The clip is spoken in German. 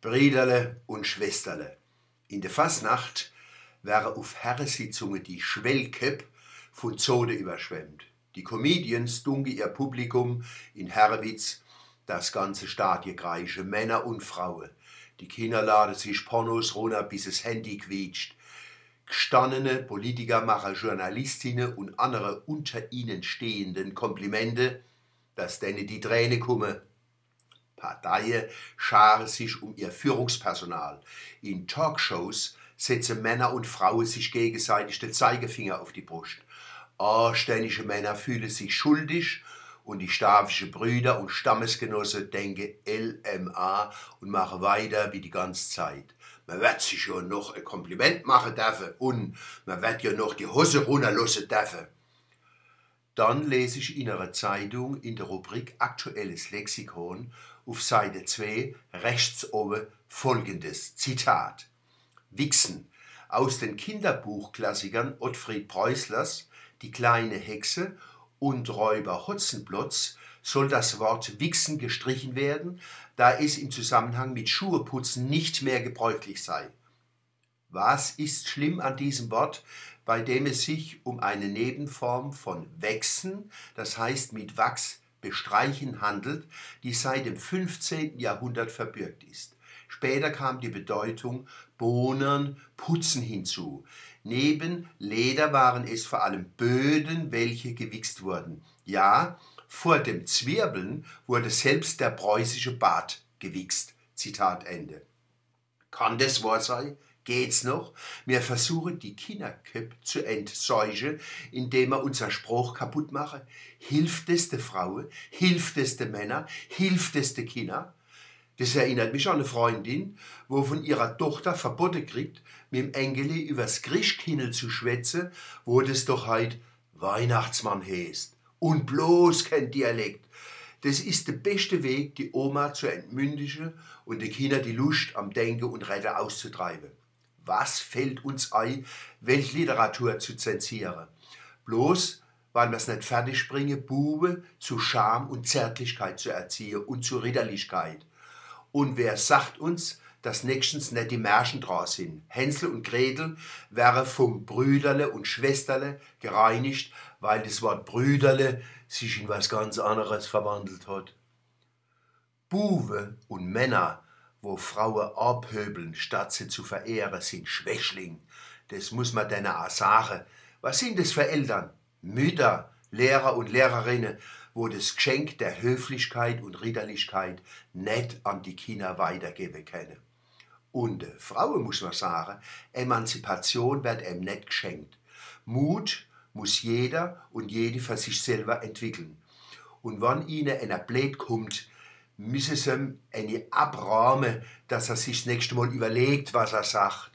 Brüderle und Schwesterle. In der Fasnacht wäre auf Herrensitzungen die Schwellköp von Zode überschwemmt. Die Comedians dunge ihr Publikum in Herwitz das ganze Stadie greiche, Männer und Frauen. Die Kinder laden sich Pornos runter, bis es Handy quietscht. Gestandene Politiker machen Journalistinnen und andere unter ihnen stehenden Komplimente, dass denen die Träne kommen. Parteien scharen sich um ihr Führungspersonal. In Talkshows setzen Männer und Frauen sich gegenseitig den Zeigefinger auf die Brust. Anständige Männer fühlen sich schuldig und die stavischen Brüder und Stammesgenossen denken LMA und machen weiter wie die ganze Zeit. Man wird sich ja noch ein Kompliment machen dürfen und man wird ja noch die Hose runterlassen dürfen. Dann lese ich in einer Zeitung in der Rubrik Aktuelles Lexikon auf Seite 2 rechts oben folgendes Zitat. Wichsen aus den Kinderbuchklassikern Ottfried Preußlers Die kleine Hexe und Räuber Hotzenplotz soll das Wort Wichsen gestrichen werden, da es im Zusammenhang mit Schuheputzen nicht mehr gebräuchlich sei. Was ist schlimm an diesem Wort, bei dem es sich um eine Nebenform von Wechsen, das heißt mit Wachs bestreichen handelt, die seit dem 15. Jahrhundert verbürgt ist. Später kam die Bedeutung Bohnen, Putzen hinzu. Neben Leder waren es vor allem Böden, welche gewichst wurden. Ja, vor dem Zwirbeln wurde selbst der preußische Bart gewichst. Zitat Ende. Kann das wahr sein? Geht's noch? Wir versuchen die Kinderköpfe zu entseuchen, indem wir unser Spruch kaputt machen. Hilft es der Frauen? Hilft es der Männer? Hilft es der Kinder? Das erinnert mich an eine Freundin, wo von ihrer Tochter verboten kriegt, mit dem Engeli übers Grischkindel zu schwätzen, wo das doch heut Weihnachtsmann heißt. Und bloß kein Dialekt. Das ist der beste Weg, die Oma zu entmündigen und den Kindern die Lust am Denken und Retten auszutreiben. Was fällt uns ein, welche Literatur zu zensieren? Bloß, weil wir es nicht fertig bringen, Bube zu Scham und Zärtlichkeit zu erziehen und zu Ritterlichkeit. Und wer sagt uns, dass nächstens nicht die Märchen dran sind? Hänsel und Gretel wären vom Brüderle und Schwesterle gereinigt, weil das Wort Brüderle sich in was ganz anderes verwandelt hat. Buwe und Männer wo Frauen abhöbeln, statt sie zu verehren, sind Schwächling. Das muss man denen auch sagen. Was sind das für Eltern? Mütter, Lehrer und Lehrerinnen, wo das Geschenk der Höflichkeit und Ritterlichkeit nicht an die Kinder weitergeben können. Und äh, Frauen muss man sagen, Emanzipation wird ihm nicht geschenkt. Mut muss jeder und jede für sich selber entwickeln. Und wenn ihnen einer blöd kommt, müssen sie eine abrahmen, dass er sich das nächste Mal überlegt, was er sagt.